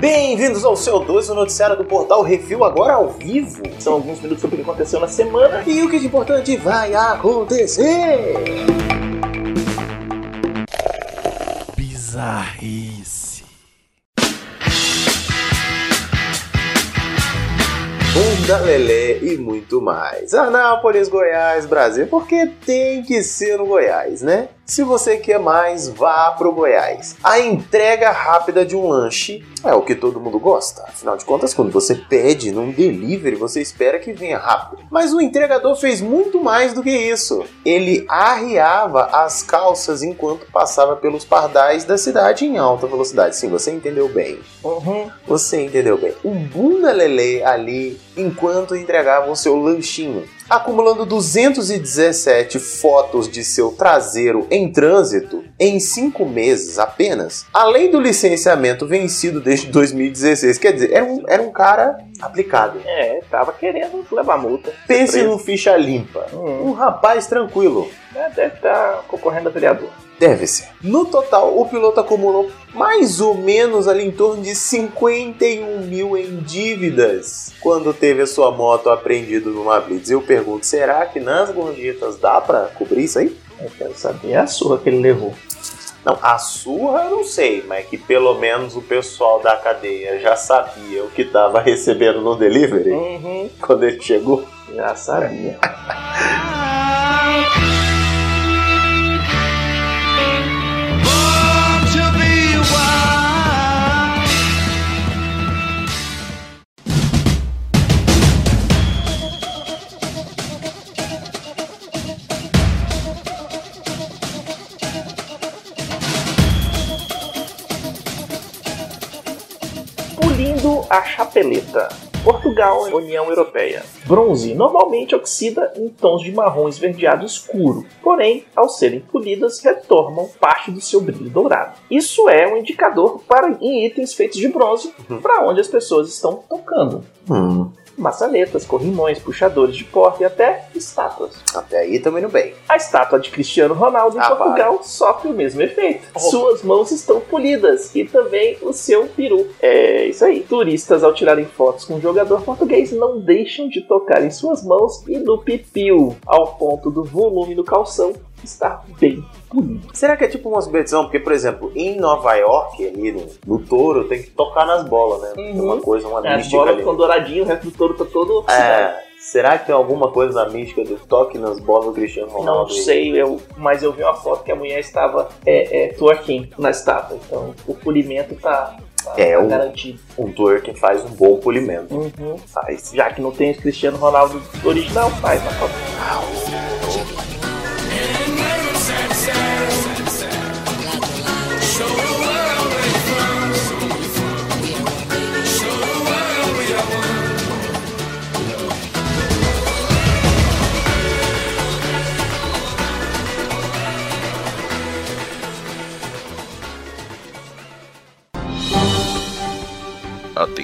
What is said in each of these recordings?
Bem-vindos ao seu 12, o noticiário do portal Refil, agora ao vivo. São alguns minutos sobre o que aconteceu na semana e o que de importante vai acontecer. Bizarrice. Bunda Lelê e muito mais. Anápolis, Goiás, Brasil, porque tem que ser no Goiás, né? Se você quer mais, vá pro Goiás. A entrega rápida de um lanche é o que todo mundo gosta. Afinal de contas, quando você pede num delivery, você espera que venha rápido. Mas o entregador fez muito mais do que isso. Ele arriava as calças enquanto passava pelos pardais da cidade em alta velocidade. Sim, você entendeu bem. Uhum. Você entendeu bem. Um bunda lelê ali enquanto entregava o seu lanchinho acumulando 217 fotos de seu traseiro em trânsito em cinco meses apenas, além do licenciamento vencido desde 2016. Quer dizer, era um, era um cara aplicado. É, tava querendo levar multa. Pense Preso. no ficha limpa. Hum. Um rapaz tranquilo. É, deve estar concorrendo a vereador. Deve ser. No total, o piloto acumulou mais ou menos ali em torno de 51 mil em dívidas quando teve a sua moto apreendida numa blitz. Eu pergunto, será que nas gorjetas dá pra cobrir isso aí? Eu quero saber a surra que ele levou. Não, a surra eu não sei, mas que pelo menos o pessoal da cadeia já sabia o que tava recebendo no delivery Uhum. quando ele chegou. Já sabia. a chapeleta. Portugal, União Europeia. Bronze normalmente oxida em tons de marrom esverdeado escuro, porém, ao serem polidas, retornam parte do seu brilho dourado. Isso é um indicador para em itens feitos de bronze para onde as pessoas estão tocando. Hum, Maçanetas, corrimões, puxadores de porta e até estátuas. até aí também indo bem. A estátua de Cristiano Ronaldo em Ah, Portugal sofre o mesmo efeito. Oh. Suas mãos estão polidas e também o seu peru. É isso aí. Turistas, ao tirarem fotos com o jogador português, não deixam de tocar em suas mãos e no pipiu, ao ponto do volume do calção estar bem polido. Será que é tipo uma subversão? Porque, por exemplo, em Nova York, ali no, no touro, tem que tocar nas bolas, né? Tem uma coisa, uma As mística bolas ali. ficam douradinhas, o resto do touro tá todo. É, será que tem alguma coisa na mística do toque nas bolas do Cristiano Não Ronaldo? sei, eu, mas eu vi uma foto que a mulher estava é, é, twerking na estátua. Então o polimento tá, tá É, o- garantido. Um twerk faz um bom polimento. Uhum. Faz. Já que não tem o Cristiano Ronaldo original, faz na foto.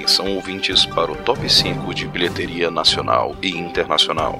Atenção ouvintes para o top 5 de bilheteria nacional e internacional.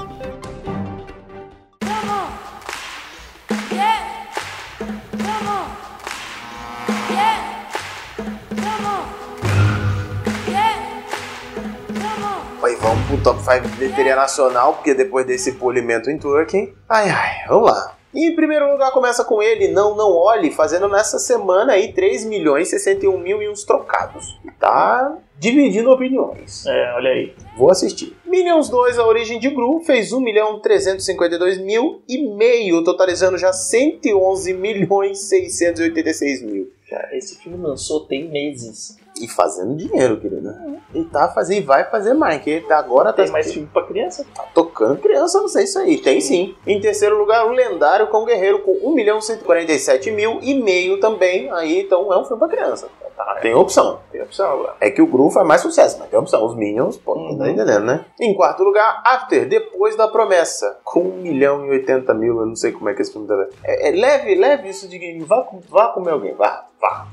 Aí vamos pro top 5 de bilheteria nacional, porque depois desse polimento em twerking. Ai, ai, vamos lá. E em primeiro lugar começa com ele, Não Não Olhe, fazendo nessa semana aí 3 milhões e 61 mil e uns trocados. Tá dividindo opiniões. É, olha aí. Vou assistir. Minions 2, a origem de Gru, fez 1 milhão 352 mil e meio, totalizando já 111 milhões 686 mil. Já, esse filme lançou tem meses. E fazendo dinheiro, querido. E tá fazendo e vai fazer mais, que agora tá, Tem mais filme pra criança? tá tocando criança, não sei isso aí. Tem sim. Em terceiro lugar, o lendário com Guerreiro com 1 milhão 147 mil e meio também. Aí, então é um filme pra criança. Tá, Tem opção. tem opção agora. É que o Gru faz mais sucesso, mas tem opção. Os Minions, pô, Uhum. tá entendendo, né? Em quarto lugar, After, Depois da Promessa, com 1 milhão e 80 mil. Eu não sei como é que esse filme tá. É, é leve, leve isso de game. Vá, com- vá comer alguém, vá, vá.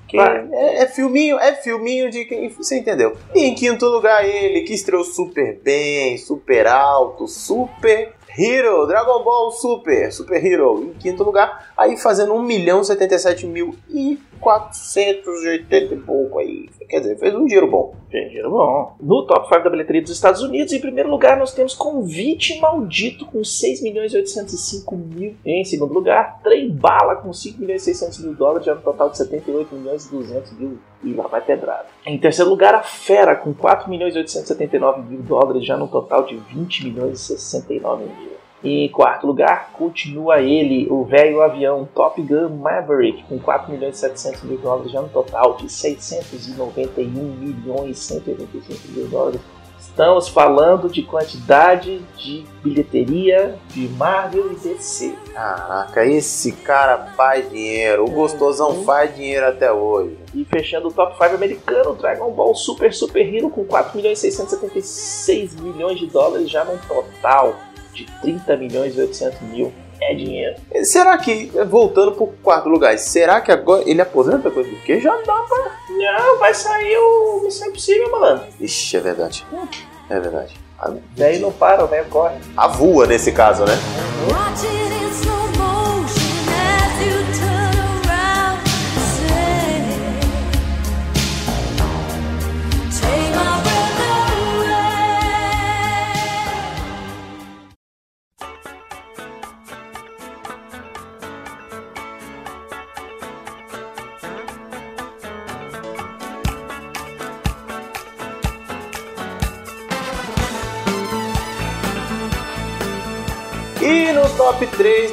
É, é filminho, é filminho de quem. Você entendeu? E em quinto lugar, ele que estreou super bem, super alto, super Hero, Dragon Ball Super, Super Hero, em quinto lugar, aí fazendo 1 milhão 77 mil e 480 e pouco aí. Quer dizer, fez um dinheiro bom. Fez um dinheiro bom. No top 5 da bilheteria dos Estados Unidos, em primeiro lugar, nós temos Convite Maldito com 6 milhões e 805 mil. Em segundo lugar, Trem Bala com 5 milhões e 600 mil dólares, já no total de 78 milhões e 200 mil. E lá vai pedrada. Em terceiro lugar, a Fera com 4 milhões e 879 mil dólares, já no total de 20 milhões e 69 mil. Em quarto lugar, continua ele, o velho avião Top Gun Maverick, com 4 milhões e 700 mil dólares já no total de 691 milhões e 185 mil dólares. Estamos falando de quantidade de bilheteria de Marvel e DC. Caraca, esse cara faz dinheiro. O gostosão uhum. faz dinheiro até hoje. E fechando o top 5 americano, Dragon Ball Super Super Hero com 4 milhões e 676 milhões de dólares já no total de 30 milhões e 800 mil é dinheiro. Será que, voltando pro quarto lugar, será que agora ele aposenta coisa do que? Já dá pra. Não, vai sair o Missão Impossível, malandro. Ixi, é verdade. É verdade. Daí não para, o velho corre. A voa nesse caso, né?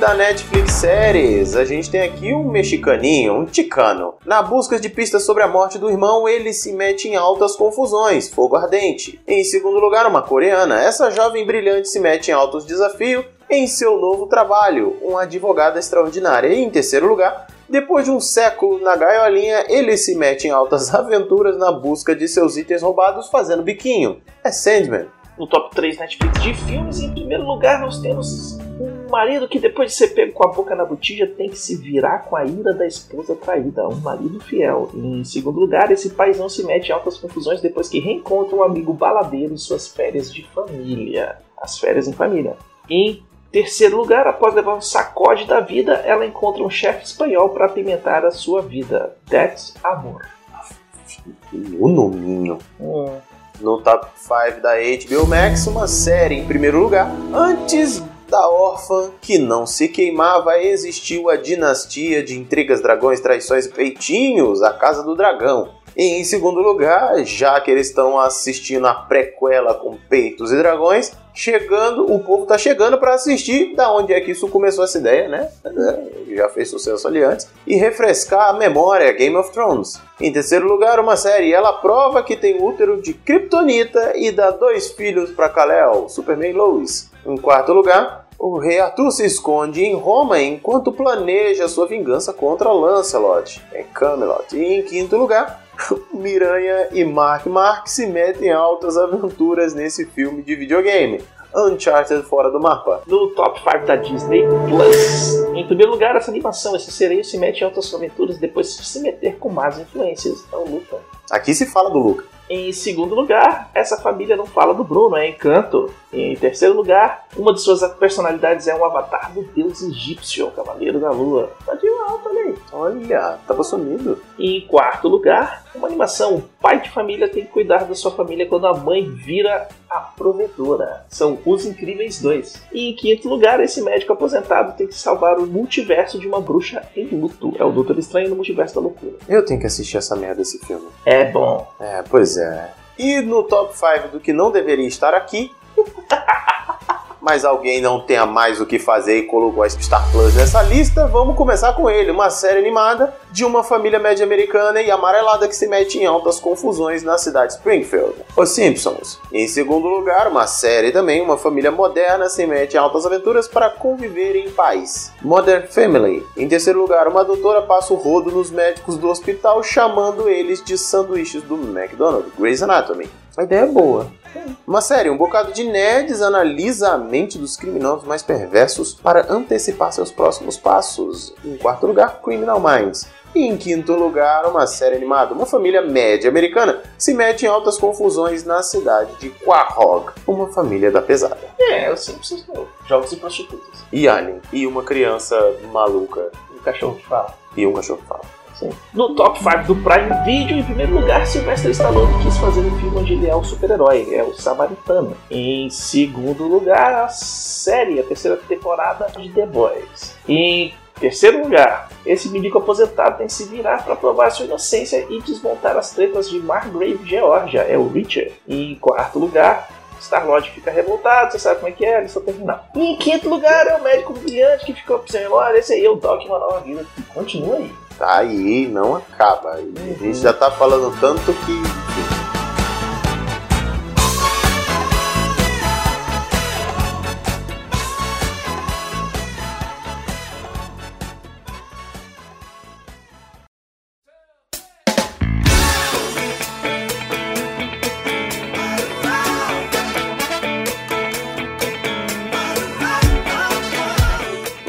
Da Netflix Séries, a gente tem aqui um mexicaninho, um ticano. Na busca de pistas sobre a morte do irmão, ele se mete em altas confusões, fogo ardente. Em segundo lugar, uma coreana. Essa jovem brilhante se mete em altos desafios em seu novo trabalho, uma advogada extraordinária. E em terceiro lugar, depois de um século na gaiolinha, ele se mete em altas aventuras na busca de seus itens roubados fazendo biquinho. É Sandman no top 3 Netflix de filmes. Em primeiro lugar, nós temos marido que, depois de ser pego com a boca na botija, tem que se virar com a ira da esposa traída. Um marido fiel. Em segundo lugar, esse paizão se mete em altas confusões depois que reencontra um amigo baladeiro em suas férias de família. As férias em família. Em terceiro lugar, após levar um sacode da vida, ela encontra um chefe espanhol para apimentar a sua vida. That's Amor. O nominho. Hum no top 5 da HBO Max, uma série em primeiro lugar. Antes da órfã que não se queimava, existiu a dinastia de intrigas, dragões, traições e peitinhos, a Casa do Dragão. E em segundo lugar, já que eles estão assistindo a prequela com peitos e dragões, chegando, o povo tá chegando para assistir da onde é que isso começou essa ideia, né? É, já fez sucesso ali antes. E refrescar a memória Game of Thrones. Em terceiro lugar, uma série. Ela prova que tem útero de Kryptonita e dá dois filhos para Kal-El, Superman Lois. Em quarto lugar, o rei Arthur se esconde em Roma enquanto planeja sua vingança contra Lancelot, em Camelot. E em quinto lugar, Miranha e Mark Mark se metem em altas aventuras nesse filme de videogame. Uncharted fora do mapa. No top 5 da Disney Plus. Em primeiro lugar, essa animação, esse sereio se mete em altas aventuras depois de se meter com más influências. É o Luca. Aqui se fala do Luca. Em segundo lugar, essa família não fala do Bruno, é Encanto. Em terceiro lugar, uma de suas personalidades é um avatar do deus egípcio, o Cavaleiro da Lua. Tá de alta ali. Olha, tava sumido. E em quarto lugar, uma animação. O pai de família tem que cuidar da sua família quando a mãe vira a provedora. São Os Incríveis 2. E em quinto lugar, esse médico aposentado tem que salvar o multiverso de uma bruxa em luto. É o Doutor Estranho no Multiverso da Loucura. Eu tenho que assistir essa merda desse filme. É bom. É, pois é. E no top 5 do que não deveria estar aqui, mas alguém não tenha mais o que fazer e colocou a Star Plus nessa lista, vamos começar com ele, uma série animada de uma família média americana e amarelada que se mete em altas confusões na cidade de Springfield. Os Simpsons. Em segundo lugar, uma série também, uma família moderna se mete em altas aventuras para conviver em paz. Modern Family. Em terceiro lugar, uma doutora passa o rodo nos médicos do hospital chamando eles de sanduíches do McDonald's. Grey's Anatomy. A ideia é boa. Uma série, um bocado de nerds analisa a mente dos criminosos mais perversos para antecipar seus próximos passos. Em quarto lugar, Criminal Minds. E em quinto lugar, uma série animada. Uma família média americana se mete em altas confusões na cidade de Quahog, uma família da pesada. É, eu sempre preciso jogos e prostitutas. E Alien, e uma criança maluca, o cachorro que fala. e um cachorro que fala. No top 5 do Prime Video, em primeiro lugar, Sylvester Stallone quis fazer um filme onde ele é o super-herói, é o Samaritano. Em segundo lugar, a série, a terceira temporada de The Boys. Em terceiro lugar, esse milico aposentado tem que se virar para provar sua inocência e desmontar as tretas de Margrave, Georgia, é o Richard. Em quarto lugar, Star-Lord fica revoltado, você sabe como é que é, lista terminal. E em quinto lugar é o médico brilhante que ficou sem memória, esse aí é o Doc Uma Nova Vida, que continua aí. Tá aí, não acaba. A gente já tá falando tanto que.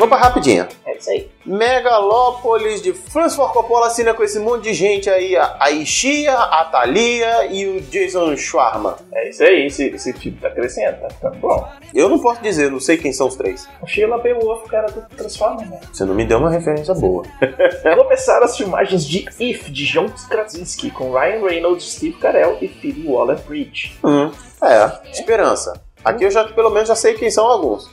Vamos pra rapidinha. É isso aí. Megalópolis de Francis Ford Coppola assina com esse monte de gente aí, a Ishia, a Thalia e o Jason Schwarman. É isso aí, esse, esse filme tá crescendo, tá ficando bom. Eu não posso dizer, não sei quem são os três. O Sheila Beowulf, o cara do Transformers, né? Você não me deu uma referência boa. Começaram as filmagens de If, de John Krasinski, com Ryan Reynolds, Steve Carell e Phoebe Waller-Bridge. Hum, é, esperança. Aqui eu já pelo menos já sei quem são alguns.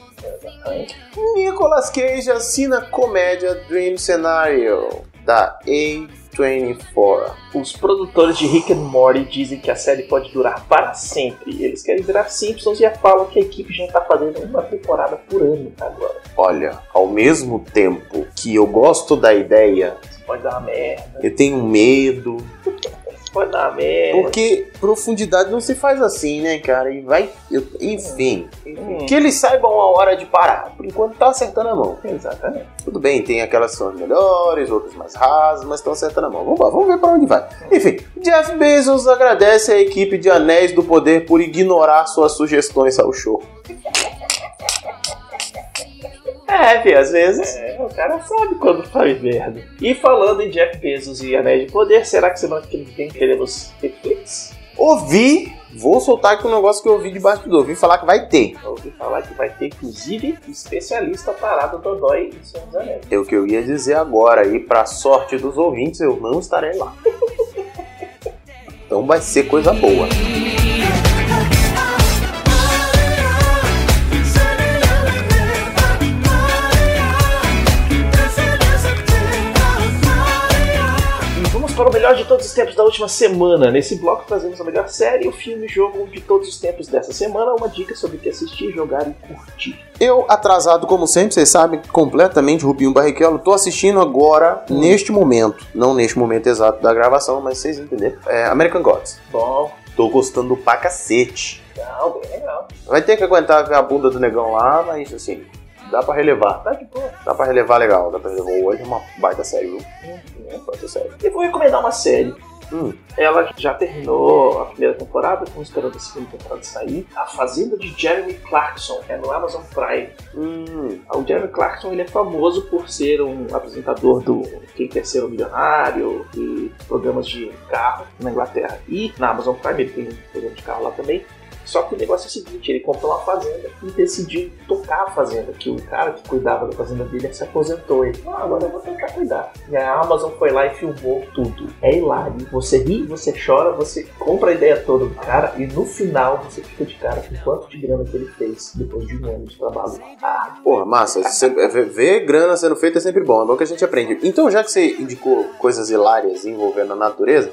Nicolas Cage assina comédia Dream Scenario da A24. Os produtores de Rick and Morty dizem que a série pode durar para sempre. Eles querem virar Simpsons e falam que a equipe já tá fazendo uma temporada por ano agora. Olha, ao mesmo tempo que eu gosto da ideia, Isso pode dar uma merda, eu tenho medo. Dar merda. Porque profundidade não se faz assim, né, cara? E vai. eu- enfim. Hum, Que eles saibam a hora de parar. Por enquanto tá acertando a mão. Exatamente. Tudo bem, tem aquelas que são as melhores, outras mais rasas, mas estão acertando a mão. Vamos lá, vamos ver para onde vai. Enfim, Jeff Bezos agradece a equipe de Anéis do Poder por ignorar suas sugestões ao show. É, às vezes. É, o cara sabe quando faz merda. E falando em Jeff Bezos e Anéis de Poder, será que semana que vem teremos Netflix? Ouvi, vou soltar aqui um negócio que eu ouvi debaixo do ouvi falar que vai ter. Eu ouvi falar que vai ter, inclusive, especialista parado Dodói em Senhor dos Anéis. É o que eu ia dizer agora, e pra sorte dos ouvintes, eu não estarei lá. Então vai ser coisa boa. Melhor de todos os tempos da última semana. Nesse bloco trazemos a melhor série, o filme e jogo de todos os tempos dessa semana, uma dica sobre o que assistir, jogar e curtir. Eu, atrasado como sempre, vocês sabem, completamente, Rubinho Barrichello, tô assistindo agora, neste momento, não neste momento exato da gravação, mas vocês entenderam, é American Gods. Bom, Tô gostando pra cacete. legal, bem legal. Vai ter que aguentar ver a bunda do negão lá, mas assim, dá pra relevar. Tá de boa. Dá pra relevar legal, dá pra relevar. Hoje é uma baita série, viu? Baita série. E vou recomendar uma série. Hum, Ela já terminou a primeira temporada, estamos esperando a segunda temporada sair. A Fazenda de Jeremy Clarkson, é no Amazon Prime. hum, O Jeremy Clarkson ele é famoso por ser um apresentador do Quem Quer Ser um Milionário e programas de carro na Inglaterra. E na Amazon Prime ele tem um programa de carro lá também. Só que o negócio é o seguinte, ele comprou uma fazenda e decidiu tocar a fazenda, que o cara que cuidava da fazenda dele se aposentou. Ele falou, ah, agora eu vou tentar cuidar. E a Amazon foi lá e filmou tudo. É hilário. Você ri, você chora, você compra a ideia toda do cara e no final você fica de cara com quanto de grana que ele fez depois de um ano de trabalho. Ah, Porra, massa. Sempre- é, ver- Ver grana sendo feita é sempre bom, é bom que a gente aprende. Então, já que você indicou coisas hilárias envolvendo a natureza,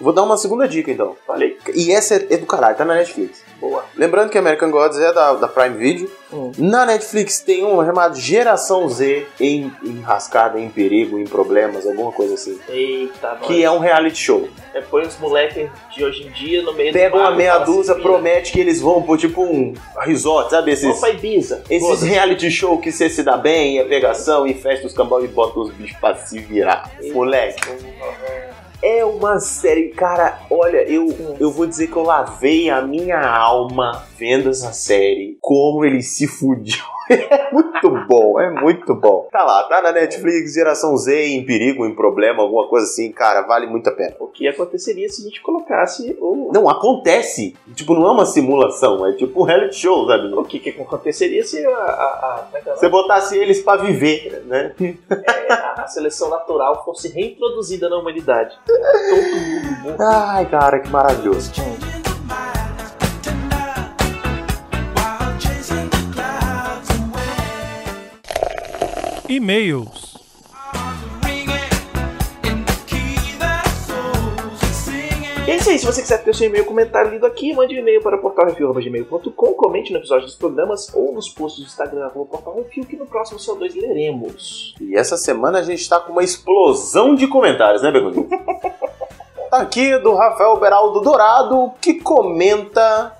vou dar uma segunda dica então. falei. E essa é, é do caralho, tá na Netflix. Boa. Lembrando que American Gods é da, da Prime Video. Hum. Na Netflix tem uma chamada Geração Z em enrascada, em perigo, em problemas, alguma coisa assim. Eita, Que é um reality show. é. Põe os moleques de hoje em dia no meio Pega do uma meia assim, dúzia, "Vira, promete que eles vão por tipo um resort, sabe? Esses, pra Ibiza. esses reality show que você se dá bem, é pegação e festa os cambal e bota os bichos pra se virar. Moleque. É uma série, cara, olha, eu, eu vou dizer que eu lavei a minha alma vendo essa série. Como ele se fudiu. É muito bom, é muito bom. Tá lá, tá na Netflix, geração Z em perigo, em problema, alguma coisa assim, cara, vale muito a pena. O que aconteceria se a gente colocasse o. Não, acontece. Tipo, não é uma simulação, é tipo um reality show, sabe? O que, que aconteceria se a? Você botasse eles pra viver, né? É, a- a seleção natural fosse reintroduzida na humanidade. Todo mundo. Ai, cara, que maravilhoso. E-mails. E é isso aí, se você quiser ter o seu e-mail comentário lido aqui, mande um e-mail para portalrefil.gmail.com, comente no episódio dos programas ou nos posts do Instagram arroba Portal Refil, que no próximo CO2 leremos. E essa semana a gente tá com uma explosão de comentários, né, Begoninho? tá aqui do Rafael Beraldo Dourado, que comenta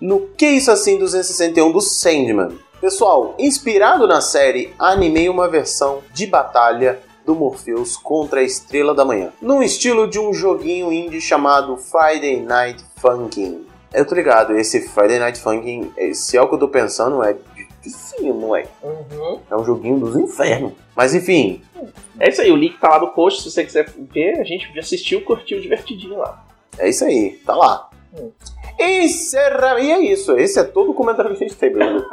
no Que Isso Assim 261 do Sandman. Pessoal, inspirado na série, animei uma versão de batalha do Morpheus contra a Estrela da Manhã, num estilo de um joguinho indie chamado Friday Night Funkin'. Eu tô ligado, esse Friday Night Funkin', se é o que eu tô pensando, é difícil, não é? Uhum. É um joguinho dos infernos. Mas enfim, É isso aí, o link tá lá no post, se você quiser ver, a gente assistiu, curtiu divertidinho lá. é isso aí, tá lá. Encerra... E é isso, esse é todo o comentário que a gente tem, Bruno.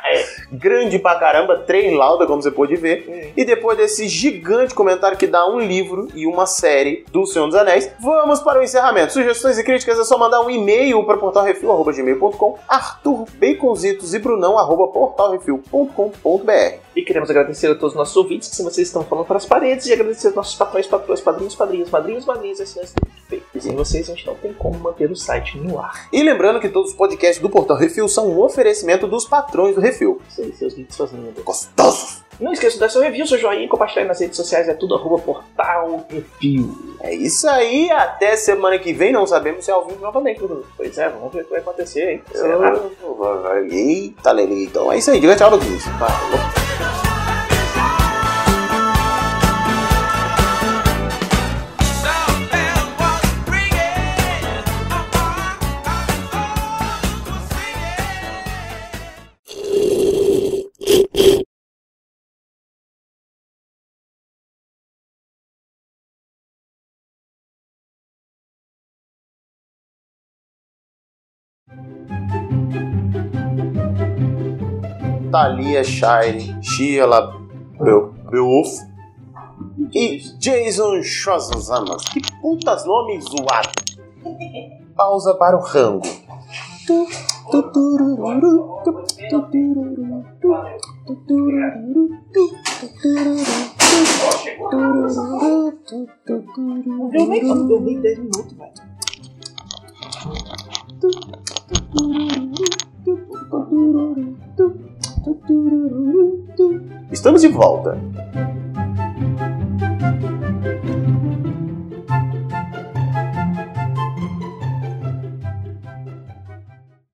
Grande pra caramba, três lauda, como você pôde ver. E depois desse gigante comentário que dá um livro e uma série do Senhor dos Anéis, vamos para o encerramento. Sugestões e críticas é só mandar um e-mail para portalrefil.gmail.com, Arthur Baconzitos e Brunão, arroba portalrefil.com.br. E queremos agradecer a todos os nossos ouvintes, que se vocês estão falando para as paredes, e agradecer aos nossos patrões, patrões, padrinhos, padrinhos, madrinhos, madrinhas, assinantes do PicPay. E sem vocês, a gente não tem como manter o site no ar. E lembrando que todos os podcasts do Portal Refil são um oferecimento dos patrões do Refil. Aí, seus suas lindas. Gostosos! Não esqueça de dar seu review, seu joinha, compartilhar nas redes sociais, é tudo arroba portal review. É isso aí, até semana que vem, não sabemos se é ao vivo novamente, Bruno. Pois é, vamos ver o que vai acontecer, hein? Será? Eita, Lele. Então é isso aí, diga tchau, Luquinhos. Thalia Shire, Shia Beowulf e Jason Schwarzenegger. Que putas nomes zoados. Pausa para o rango. Tu, tu, turururu, tu, tu, tururu, tu, tu, tururu, tu, tu, tururu, tu, tururu, tu, tu, tururu. Eu nem, eu nem 10 minutos, velho. Estamos de volta!